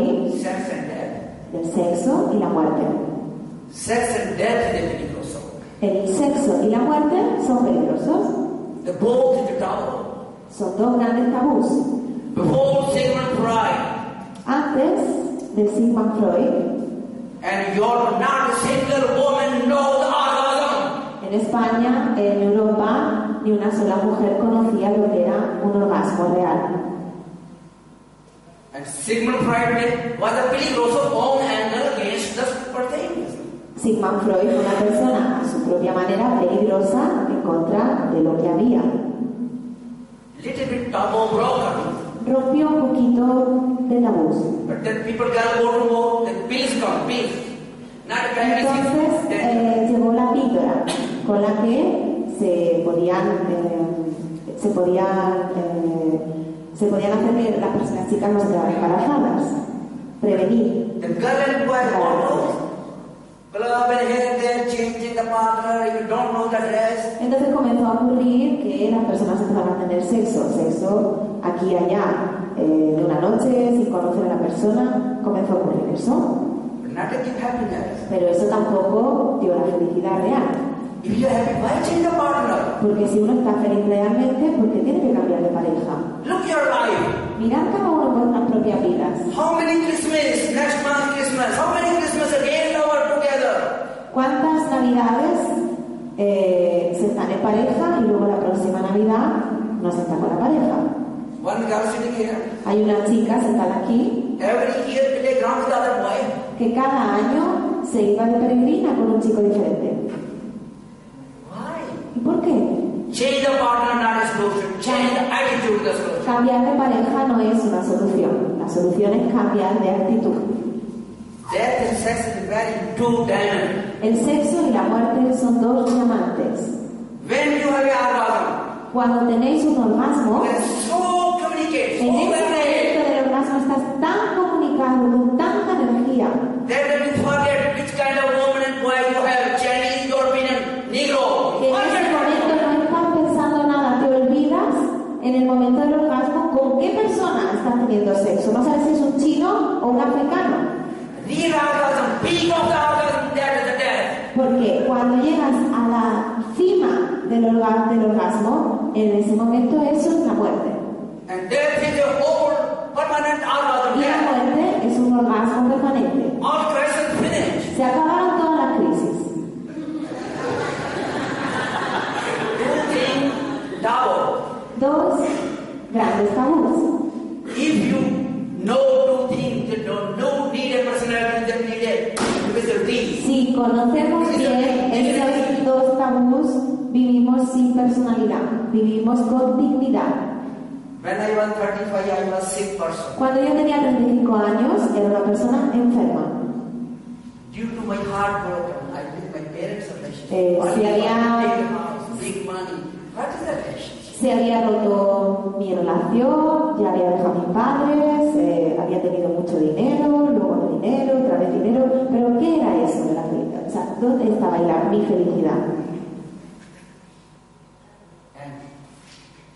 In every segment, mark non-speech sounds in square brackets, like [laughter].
Hoy sex and death. del sexo y la muerte. Sex and death is peligroso. El sexo y la muerte son peligrosos. The both is the taboo. Son dos grandes tabús. Before Sigmund Freud, Antes de Sigmund Freud, and you're not a single woman knows orgasm. en España, en Europa, ni una sola mujer conocía lo que era un orgasmo real. Sigmund Freud was a peligroso own angle against the super things. Sigmund Freud fue una persona a su propia manera peligrosa en contra de lo que había. Little bit taboo broken. Rompió un poquito de tabús. But then people can go to come. Not Entonces eh, llegó la píldora con la que se podían eh, se podían eh, se podían hacer que las personas chicas no se quedaran embarazadas prevenir The girl and boy photos. Club and here and there, changing the partner, if you don't know the dress. entonces comenzó a ocurrir que las personas empezaron a tener sexo sexo aquí y allá eh, de una noche sin conocer a la persona comenzó a ocurrir eso But not to give happiness. pero eso tampoco dio la felicidad real If you're happy, why change the partner? porque si uno está feliz realmente ¿por qué tiene que cambiar de pareja? Mirad cada uno por nuestras propias vidas How many Christmas, next month Christmas, how many Christmas again are together? ¿Cuántas navidades eh, se están en pareja y luego la próxima Navidad no se está con la pareja? One girl sitting here, Hay una chica sentada aquí every year playground with the other boy. que cada año se iba de peregrina con un chico diferente. Why? ¿Y por qué? Change the partner, not a solution. Change the attitude, the solution. Cambiar de pareja no es una solución. La solución es cambiar de actitud. Death and sex is very two dimensional. El sexo y la muerte son dos diamantes. When you have a orgasm, Cuando tenéis un orgasmo, so communicated, en ese momento del orgasmo estás tan comunicado, con tanta energía, Then when you forget which kind of woman and boy you have, Chinese, European, Negro. que en ese Forget momento no estás pensando nada, te olvidas en el momento del orgasmo con qué teniendo sexo. No sabes si es un chino o un africano. Porque cuando llegas a la cima del, orga- del orgasmo, en ese momento eso es la muerte. And death is a whole permanent orgasm. Y la muerte es un orgasmo permanente. All. Se acabaron todas las crisis. Two things, double. Dos grandes tabús. If you know two things, you don't no need a personality, that need a physical thing. Si conocemos bien esos dos tabús, vivimos sin personalidad, vivimos con dignidad. When I was 35, I was sick person. Cuando yo tenía 35 años, era una persona enferma. Due to my heart broken, I with my parents' relationship. Eh, si había- big house, big money. What is the relationship? Se había roto mi relación, ya había dejado a mis padres, eh, había tenido mucho dinero, luego dinero, otra vez dinero, pero ¿qué era eso de la felicidad? O sea, ¿dónde estaba la- mi felicidad? And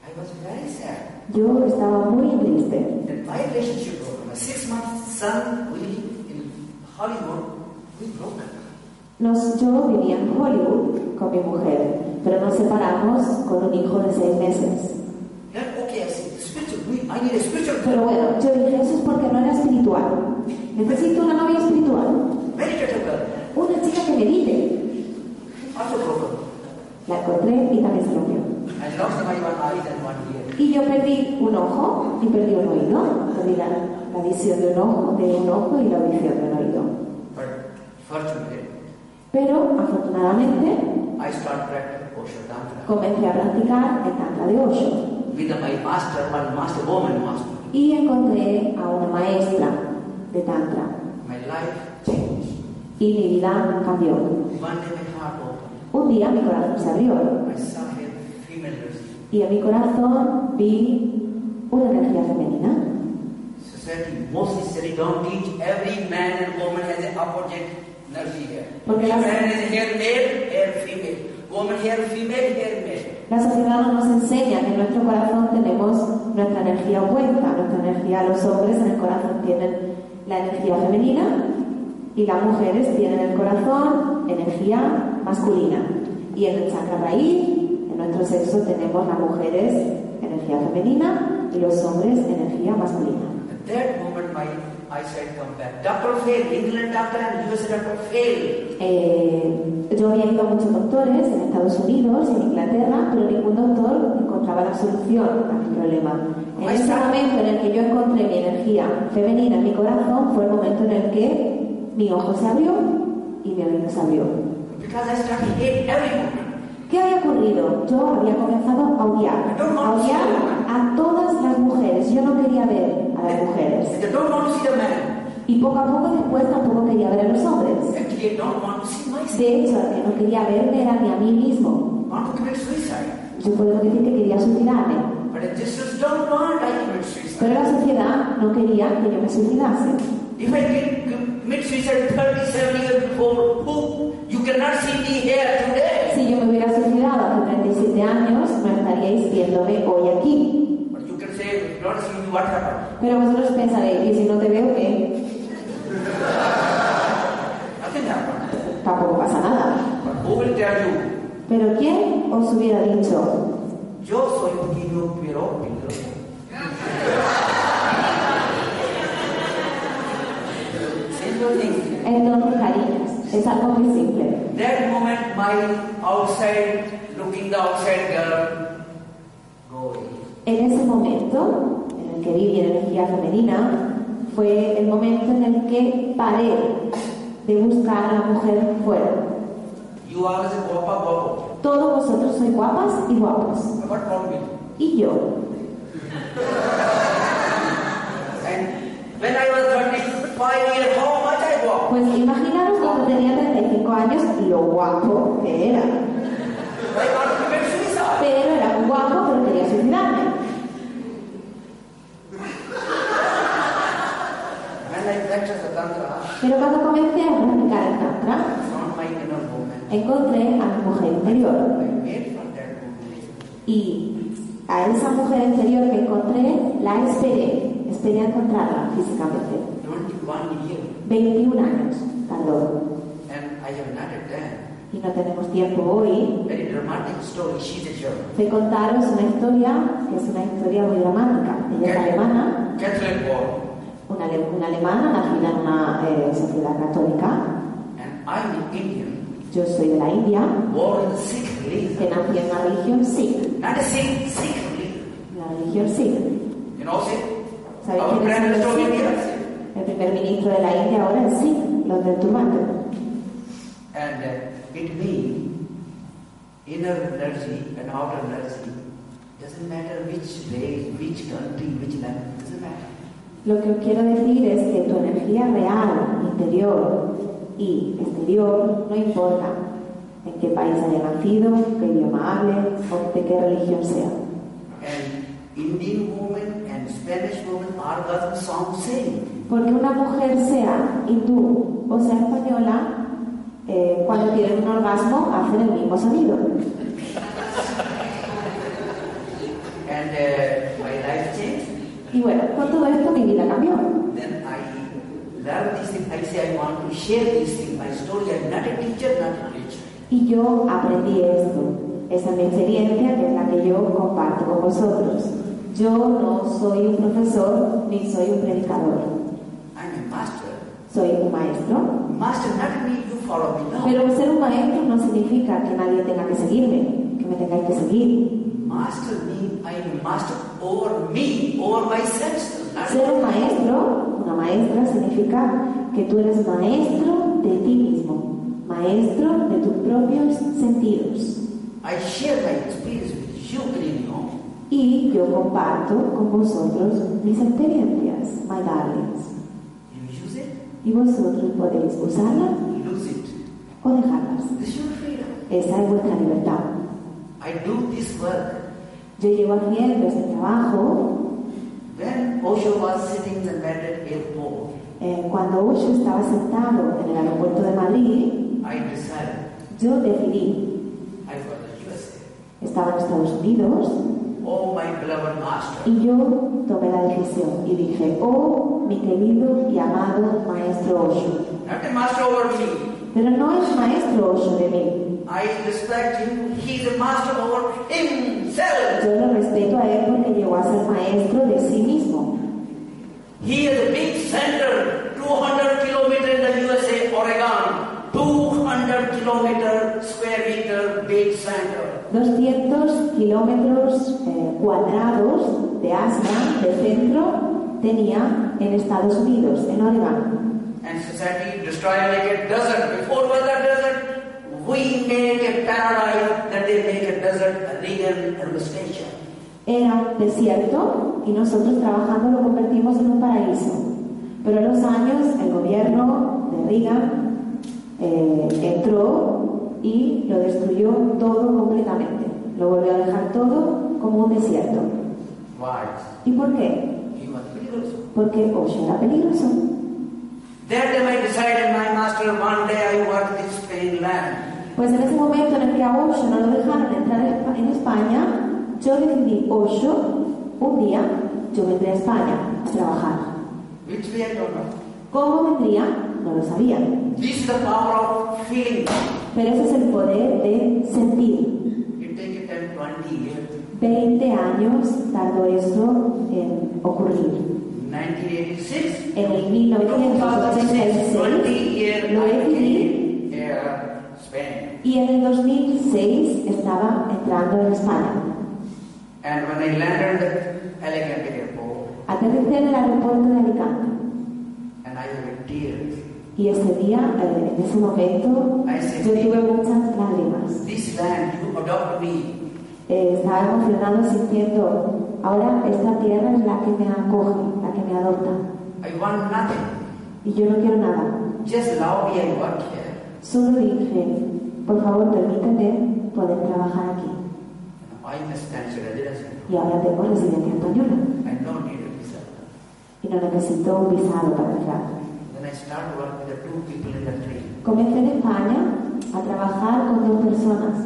I was very sad. Yo estaba muy triste. That my relationship broke. My six month son, in Hollywood, we broke. Nos, yo vivía en Hollywood con mi mujer, pero nos separamos con un hijo de seis meses. Then, okay, I said, spiritual, we, I need a spiritual Pero bueno, yo dije, eso es porque no era espiritual. Necesito una novia espiritual. Una chica que medite. La encontré y también se rompió. Y yo perdí un ojo y perdí un oído. Perdí la, la visión de un ojo, de un ojo y la audición de un oído. Fortunately, Pero afortunadamente I comencé a practicar el Tantra de Osho With my master, one master, woman master. y encontré a una maestra de Tantra My life changed. y mi vida cambió. One day my heart opened. Un día mi corazón se abrió I saw here female energy. Y en mi corazón vi una energía femenina. Society, most society don't teach every man and woman has an opposite energy here. Porque las- man is here male, here female. Woman here female, here male. La sociedad no nos enseña que en nuestro corazón tenemos nuestra energía opuesta. Nuestra energía, los hombres en el corazón tienen la energía femenina y las mujeres tienen en el corazón energía masculina. Y en el chakra raíz, en nuestro sexo, tenemos las mujeres energía femenina y los hombres energía masculina. Eh, yo había ido a muchos doctores en Estados Unidos y en Inglaterra, pero ningún doctor encontraba la solución a mi problema. En ese momento en el que yo encontré mi energía femenina en mi corazón, fue el momento en el que mi ojo se abrió y mi oído se abrió. Because I started hate everyone. ¿Qué había ocurrido? Yo había comenzado a odiar, a odiar a todas las mujeres. Yo no quería ver a las mujeres. Y poco a poco después tampoco quería ver a los hombres. De hecho, el que no quería verme era ni a mí mismo. suicide. Yo puedo decir que quería suicidarme, pero la sociedad no quería que yo me suicidase. If I can commit suicide 37 years before, who you cannot see me here today. Si yo me hubiera suicidado hace 37 años, no estaríais viéndome hoy aquí. But you can say, not see me, what happened? Pero vosotros pensaréis, y si no te veo, ¿qué? Nothing happened. Tampoco pasa nada. But who will tell you? Pero ¿quién os hubiera dicho? Yo soy pero pintor. Simple thing. Entonces, cariños, es algo muy simple. That moment, my outside, looking the outside girl, go away. En ese momento, en el que vi mi energía femenina, fue el momento en el que paré de buscar a la mujer fuera. You are a guapa guapo. Todos vosotros sois guapas y guapos. Me? Y yo. [laughs] And when I was 35 years, how much I walk? Pues imaginaros cuando tenía 35 años lo guapo que era. Pero era muy guapo, pero quería suicidarme. Pero cuando comencé a practicar el Tantra, encontré a mi mujer interior. Y a esa mujer interior que encontré, la esperé. Esperé a encontrarla físicamente. 21 years. 21 años tardó. I have not. Y no tenemos tiempo hoy Very dramatic story. She's a German. de contaros una historia que es una historia muy dramática. Ella es alemana, una, ale- una alemana nacida en una eh, sociedad católica. And I'm an Indian. Yo soy de la India, Sikh religion. que nací en la religión Sikh. Not a Sikh, Sikh religion. La religión Sikh. You know Sikh? ¿Sabéis Our quién Prime es Minister of el India. Sikh? El primer ministro de la India ahora es Sikh, los del turbante. Means inner energy and outer energy. Doesn't matter which race, which country, which language. Doesn't matter. Lo que quiero decir es que tu energía real, interior y exterior, no importa en qué país haya nacido, qué idioma hable o de qué religión sea. And Indian woman and Spanish woman orgasm sound same. Porque una mujer sea hindú o sea española, eh, cuando tiene un orgasmo hacen el mismo sonido. And uh, Y bueno, con todo esto mi vida cambió. Then I learned these things. I say I want to share these things. My story. I'm not a teacher, not a preacher. Y yo aprendí esto. Esa es mi experiencia, que es la que yo comparto con vosotros. Yo no soy un profesor ni soy un predicador. I'm a master. Soy un maestro. Master, not me, follow me. No. Pero ser un maestro no significa que nadie tenga que seguirme, que me tengáis que seguir. Master means I am master over me, over my senses. Ser un maestro, una maestra, significa que tú eres maestro de ti mismo, maestro de tus propios sentidos. I share my experience with you. Y yo comparto con vosotros mis experiencias, my darlings. You use it, Y vosotros podéis it. O dejarlas. Esa es vuestra libertad. I do this work. Yo llevo haciendo este trabajo When Osho was sitting in the Madrid airport, eh, cuando Osho estaba sentado en el aeropuerto de Madrid. I decided Yo decidí, I the estaba en Estados Unidos, Oh, my beloved master. Y yo tomé la decisión y dije, oh, mi querido y amado maestro Osho. Not a master over me. Pero no es maestro de mí. I respect him. He's a master over himself. Yo lo respeto a él porque llegó a ser maestro de sí mismo. He is a big center, 200 kilometer in the USA, Oregon. 200 kilometer square meter big center. 200 kilómetros eh, cuadrados de asma, de centro, tenía en Estados Unidos, en Oregon. And society destroy like a desert. Before was a desert, we make a paradise, then they make a desert, a Reagan administration. Era un desierto y nosotros trabajando lo convertimos en un paraíso. Pero en los años el gobierno de Reagan eh, entró y lo destruyó todo completamente. Lo volvió a dejar todo como un desierto. Why? ¿Y por qué? Porque Osho era peligroso. That time I decided, my master, one day I want this Spain land. Pues en ese momento en el que a Osho no lo dejaron entrar en Espa- en España, yo decidí, Osho, un día yo vendré a España a trabajar. Which way I don't know. ¿Cómo vendría? No lo sabía. This is the power of feeling. Pero ese es el poder de sentir. It takes 10, 20 years. 20 años tardó esto en ocurrir. 1986. En el 2006, 20 years 1986 lo I decidí came here, Spain. y en el 2006 estaba entrando en España. And when I landed at Alicante airport, Aterricé en el aeropuerto de Alicante and I had tears. y ese día, eh, en ese momento, yo tuve muchas lágrimas. This land, you adopt me. Eh, estaba emocionado sintiendo, ahora esta tierra es la que me acoge, que me adopta. I want nothing. Y yo no quiero nada. Just allow me and work here. Solo dije, por favor permíteme poder trabajar aquí. I understand your residency. Y ahora tengo residencia española I don't need a visa. y no necesito un visado para entrar. Then I start with the two people in the train. Comencé en España a trabajar con dos personas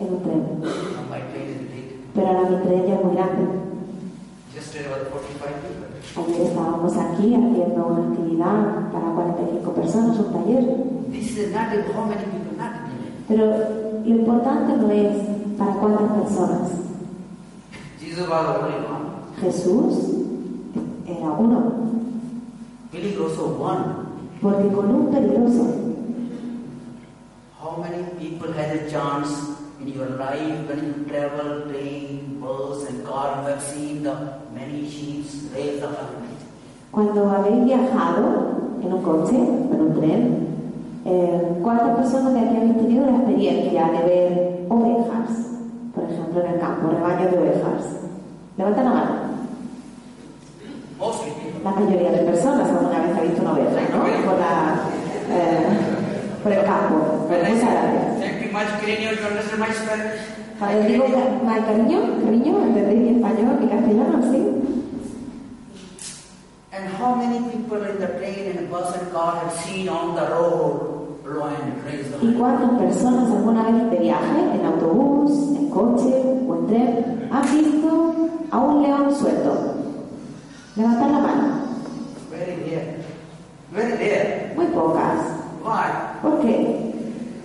en un tren, Now my train is big. pero ahora mi tren ya es muy grande. Yesterday was 45 people. Ayer estábamos aquí haciendo una actividad para 45 personas, un taller, This is not how many people, not many. pero lo importante no es para cuántas personas. Jesus was the only one. Jesús era uno, Billy Grosso one. porque con un peligroso, How many people had a chance in your life when you travel, train, bus and car, you have seen the Cuando habéis viajado en un coche, en un tren, eh, ¿cuántas personas de aquí habéis tenido la experiencia de ver ovejas? Por ejemplo, en el campo, rebaños de ovejas. Levanta la mano. People. La mayoría de personas alguna vez ha visto una oveja, ¿no? Por, la, eh, por el campo. Muchas gracias. digo ma- cariño, cariño, ¿entendéis mi español, mi castellano? Sí. And how many people in the train and bus and car have seen on the road lion raise the ¿Y cuántas personas alguna vez de viaje, en autobús, en coche o en tren, han visto a un león suelto? Levantar la mano. Muy pocas. ¿Por qué?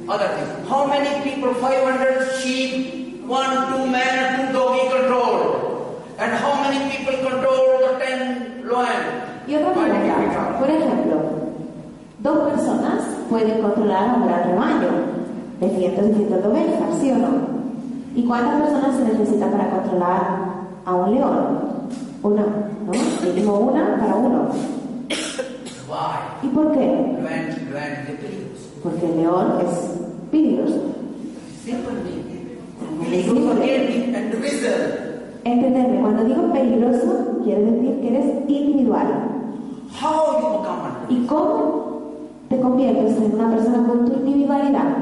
Other things. How many people? 500 sheep, one, two men, two doggy control. And how many people control the 10 lion? Y otra pregunta. Por ejemplo, dos personas pueden controlar a un gran rebaño de cientos y cientos de ovejas, ¿sí o no? ¿Y cuántas personas se necesitan para controlar a un león? Una, ¿no? Mínimo una para uno. Why? ¿Y por qué? Porque el león es peligroso. Individual. [laughs] Entenderme, cuando digo peligroso, quiere decir que eres individual. ¿Y cómo te conviertes en una persona con tu individualidad?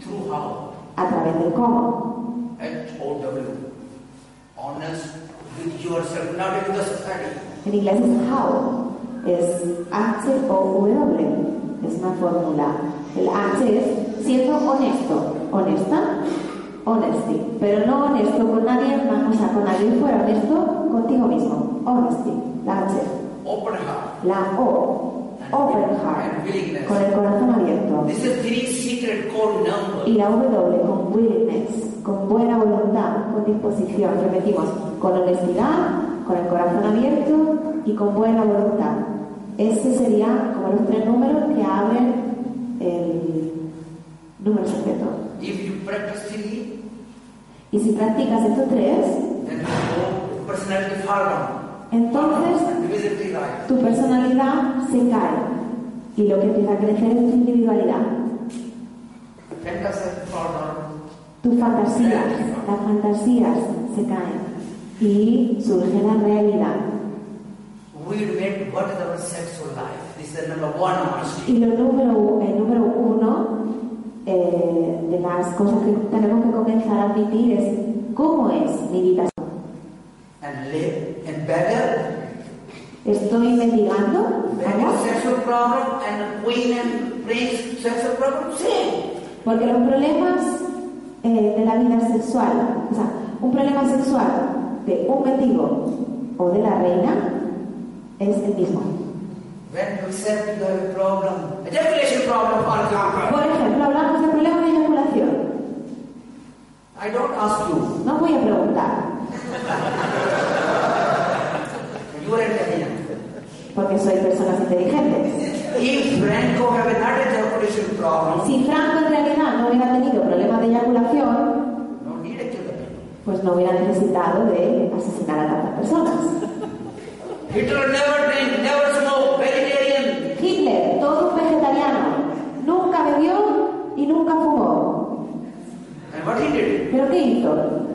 Through how? A través del cómo. H-O-W. Honest with yourself, not the society. En inglés es how, es H-O-W, es una fórmula. El H es siendo honesto, honesta, honesty, pero no honesto con nadie más, o sea, con nadie fuera, honesto contigo mismo, honesty, la H. Open heart. La O, open heart, con el corazón abierto. This is three secret code number. Y la W con willingness, con buena voluntad, con disposición. Repetimos, con honestidad, con el corazón abierto y con buena voluntad. Ese sería como los tres números que abren el número secreto. If you practice three, Y si practicas estos tres, then personality. Entonces tu personalidad se cae y lo que empieza a crecer es tu individualidad. Tus fantasías, las fantasías se caen y surge la realidad. Y lo número, el número uno eh, de las cosas que tenemos que comenzar a admitir es cómo es mi vida. And live and better. Estoy ¿vamos? sexual problem and queen and prince sexual problem, same. porque los problemas eh, de la vida sexual, o sea, un problema sexual de un mendigo o de la reina es el mismo. When you accept you have a problem, ejaculation problem, for example, Por ejemplo, hablamos de problemas de eyaculación. I don't ask you. No voy a preguntar. Porque soy personas inteligentes. If Franco have not ejaculation problem, Si Franco en realidad no hubiera tenido problemas de eyaculación, no pues no hubiera necesitado de asesinar a tantas personas. Hitler never drink, never smoke, vegetarian. Hitler, todo un vegetariano, nunca bebió y nunca fumó. And what he did? ¿Pero qué hizo?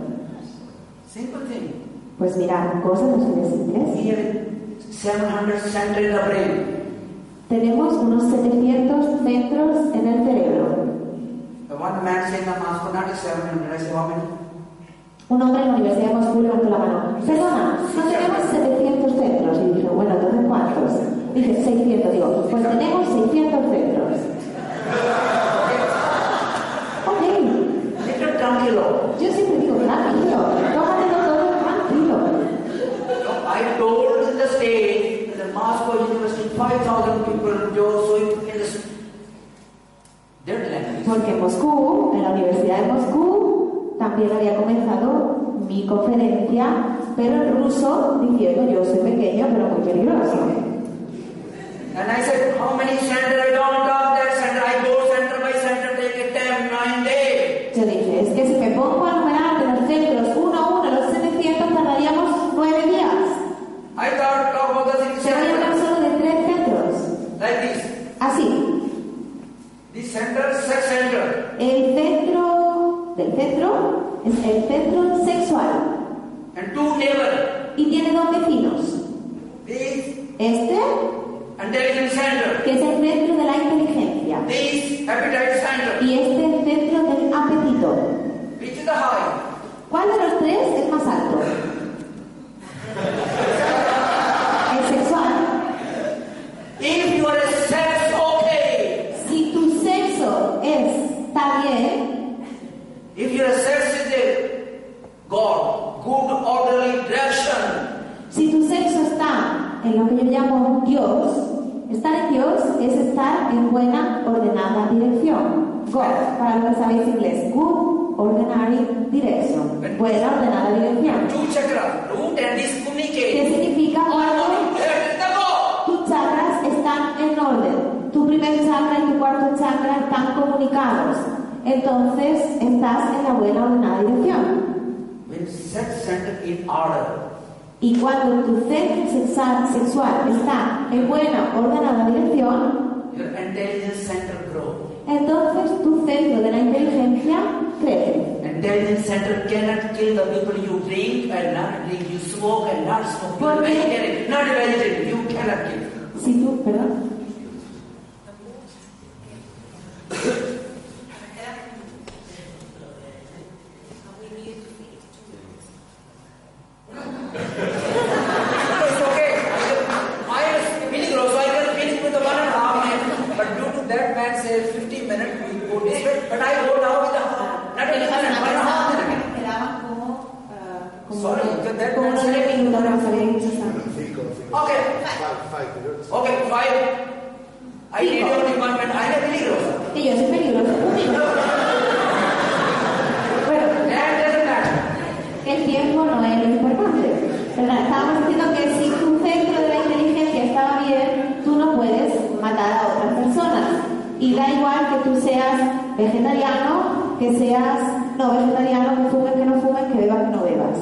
Simple thing. Pues mirar, cosas así de simples. He have 700 center in the brain. Tenemos unos 700 centros en el cerebro. The one man saying the mask not is 700. I say, how many? Un hombre en la Universidad de Moscú levantó la mano. Perdona, no tenemos 700 centros. Y dije, bueno, entonces ¿cuántos? Dije, 600. Digo, pues tenemos 600 centros. Ok, Little tranquilo. yo siempre digo, tranquilo, tómatelo todo tranquilo. No, I told in the state, in the Moscow University, 5,000 people, Joe, so in the their language. Porque en Moscú, en la Universidad de Moscú, también había comenzado mi conferencia, pero en ruso, diciendo yo soy pequeño pero muy peligroso. And I said, how many center I don't talk that center, I go center by center, take a 10, 9 days. Yo dije, es que si me pongo a numerar de los centros uno a uno, los 700 tardaríamos nueve días. I thought talk about the thing Se voy a hablar center. solo de tres centros. Like this. Así, Is sex center. el centro del centro es el centro sexual And two neighbor. y tiene dos vecinos. This Este, intelligence center. que es el centro de la inteligencia, This appetite center. y este el centro del apetito. Which is the high? ¿Cuál de los tres es más alto? [laughs] El sexual. If you are a sex, okay. Si tu sexo está bien, If you are a sex is a God, good orderly direction. si tu sexo está en lo que yo llamo Dios, estar en Dios es estar en buena, ordenada dirección. God, para los que sabéis inglés, good, ordinary direction. Buena, ordenada dirección. ¿Qué significa cuando God. tus chakras están en orden? Tu primer chakra y tu cuarto chakra están comunicados. Entonces estás en la buena, ordenada dirección. Y cuando tu centro sexual, sexual está en buena, ordenada dirección, your intelligence center grow. Entonces tu centro de la inteligencia crece. Center cannot kill the people you drink and not drink, you smoke and not smoke, you ¿Por qué? vegetarian, not vegetarian, you cannot kill. Si tú, perdón. It's okay. I was feeling low, so I can finish with the one and a half minute. But due to that man said 15 minutes, we go this way. But I go now with a half, not a minute, one and a half minute. Quedaban como, ah, como, Sorry, that- that como man nueve said- minutos, no sabía mucho tanto. Okay, Five, five minutes. okay, five. I need only one minute. I am really low. Que yo soy peligroso. Bueno, That doesn't matter. el tiempo no es lo importante. ¿verdad? Estábamos diciendo que si tu centro de la inteligencia estaba bien, tú no puedes matar a otras personas. Y da igual que tú seas vegetariano, que seas no vegetariano, que fumes, que no fumes, que bebas, que no bebas.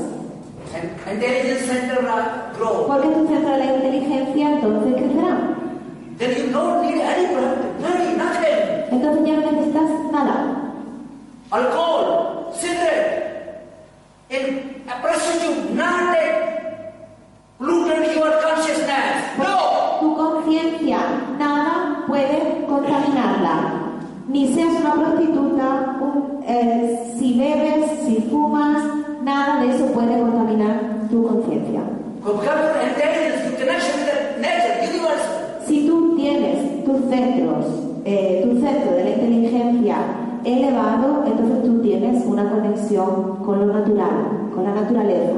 And grow. Porque tu centro de la inteligencia entonces crecerá. Then you don't need any product, money, nothing. Entonces ya no necesitas nada. Alcohol, cigarette, in a prostitute, not that polluted your consciousness. No! Tu conciencia, nada puede contaminarla. Ni seas una prostituta, un- eh, si bebes, si fumas, nada de eso puede contaminar tu conciencia. Si tú tienes tus centros, eh, tu centro de la inteligencia elevado, entonces tú tienes una conexión con lo natural, con la naturaleza.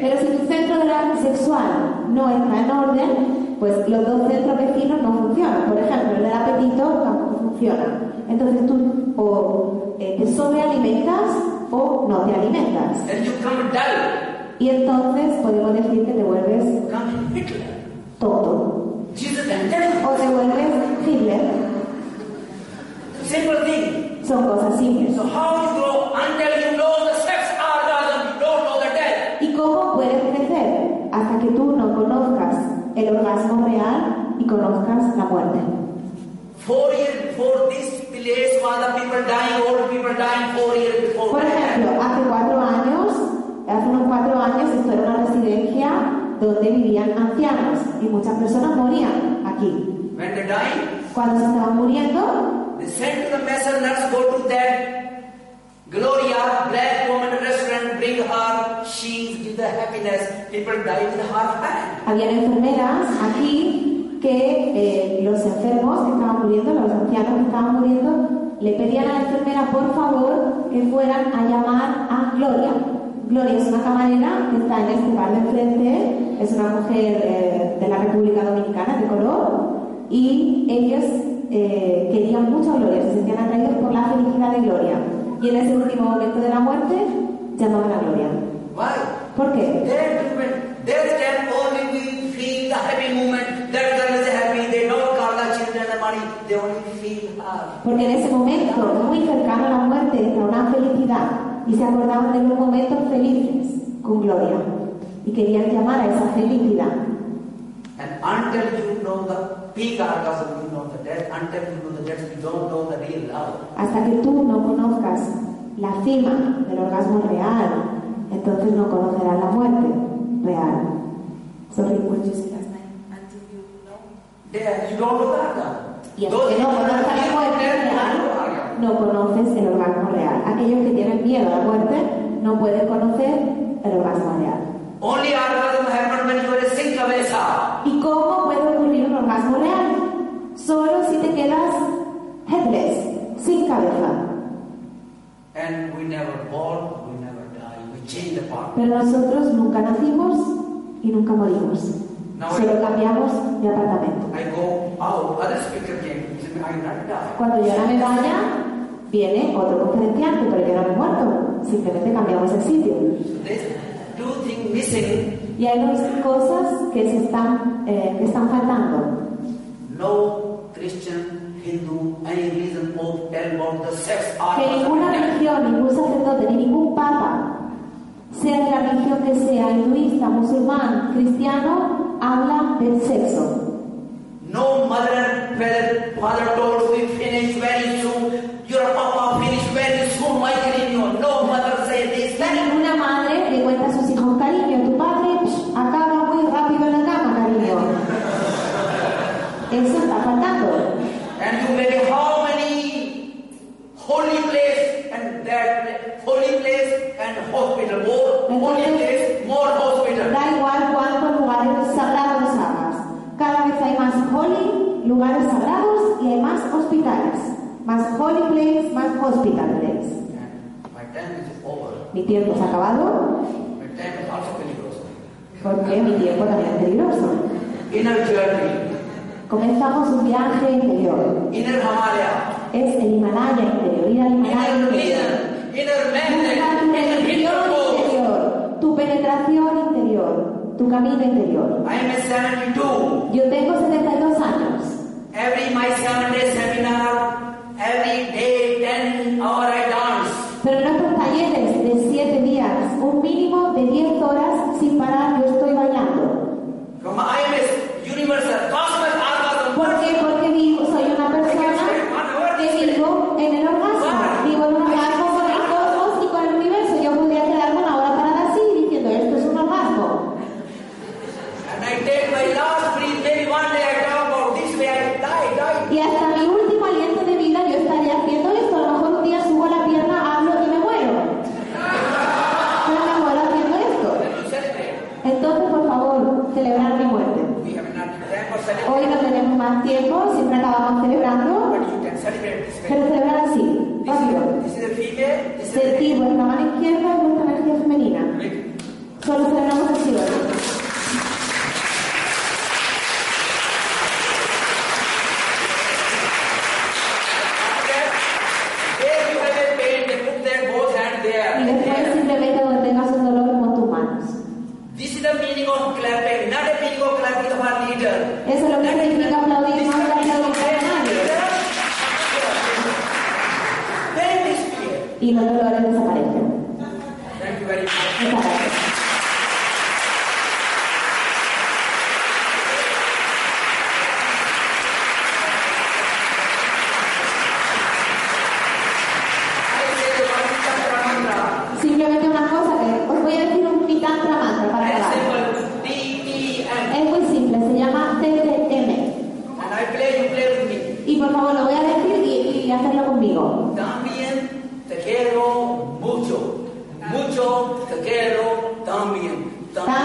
Pero si tu centro de la sexual no está en orden, pues los dos centros vecinos no funcionan. Por ejemplo, el del apetito tampoco funciona. Entonces tú o eh, te sobrealimentas o no te alimentas. Y entonces podemos decir que te vuelves and then o te vuelves Hitler. simple thing. Son cosas simples. So how you grow until you know the sex orgasm, you don't know the death. ¿Y cómo puedes crecer? Hasta que tú no conozcas el orgasmo real y conozcas la muerte. Four years before this place was the people dying, old people dying four years before. Por ejemplo, hace cuatro años, hace unos cuatro años, esto era una residencia donde vivían ancianos y muchas personas morían aquí. When they dying, Cuando se estaban muriendo, they sent to the go to that Gloria, black woman restaurant, bring her, she give the happiness. People with her hand. habían enfermeras aquí que eh, los enfermos que estaban muriendo, los ancianos que estaban muriendo, le pedían a la enfermera por favor que fueran a llamar a Gloria. Gloria es una camarera que está en este bar de enfrente, es una mujer eh, de la República Dominicana de color y ellos eh, querían mucho a Gloria, se sentían atraídos por la felicidad de Gloria. Y en ese último momento de la muerte llamaban a Gloria. Why? ¿Por qué? Porque en ese momento, muy cercano a la muerte, una felicidad y se acordaban de los momentos felices con Gloria y querían llamar a esa felicidad. And until you know the peak orgasm, you know the death. Until you know the death, you don't know the real love. Hasta que tú no conozcas la cima del orgasmo real, entonces no conocerás la muerte real. Sorry, what you say last night? until you know. You don't. Y hasta que no conozcas la muerte real, conoces el orgasmo real. Aquellos que tienen miedo a la muerte no pueden conocer el orgasmo real. Only orgasm happens when you are a sink away sound. ¿Y cómo puede ocurrir un orgasmo real? Solo si te quedas headless, sin cabeza. And we never born, we never pero nosotros nunca nacimos y nunca morimos. Solo cambiamos de apartamento. Cuando yo la medalla, viene otro conferenciante, pero yo no me he muerto. Simplemente cambiamos el sitio. Y hay dos cosas que se están, eh, están faltando. No Christian, Hindu, any religion of the sex Que ninguna religión, ningún sacerdote, ni ningún papa sea de la religión que sea, hinduista, musulmán, cristiano, habla del sexo. No mother, father, father told me finish very soon. Your papa hemos acabado. Porque mi tiempo también es peligroso. Inner journey. Comenzamos un viaje interior. Inner Himalaya. Es el Himalaya interior, ir al Himalaya interior. Inner interior. Tu penetración interior, tu camino interior. I am 72. Yo tengo 72 años. Every my seven day seminar, every day le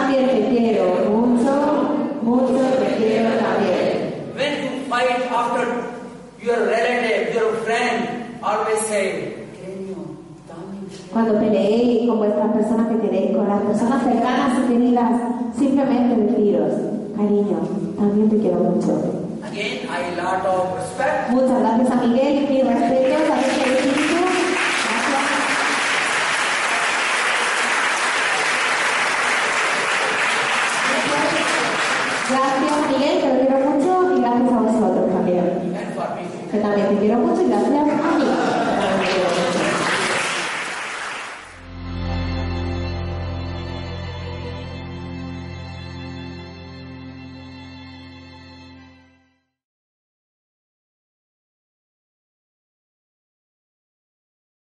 también te quiero mucho, mucho te quiero también. When you fight after your relative, your friend, always say, cuando peleéis con vuestras personas que queréis, con las personas cercanas y queridas, simplemente deciros, cariño, también te quiero mucho. Again, I lot of respect. Muchas gracias a Miguel y respetos a este. tetapi pikiranmu cegahnya panik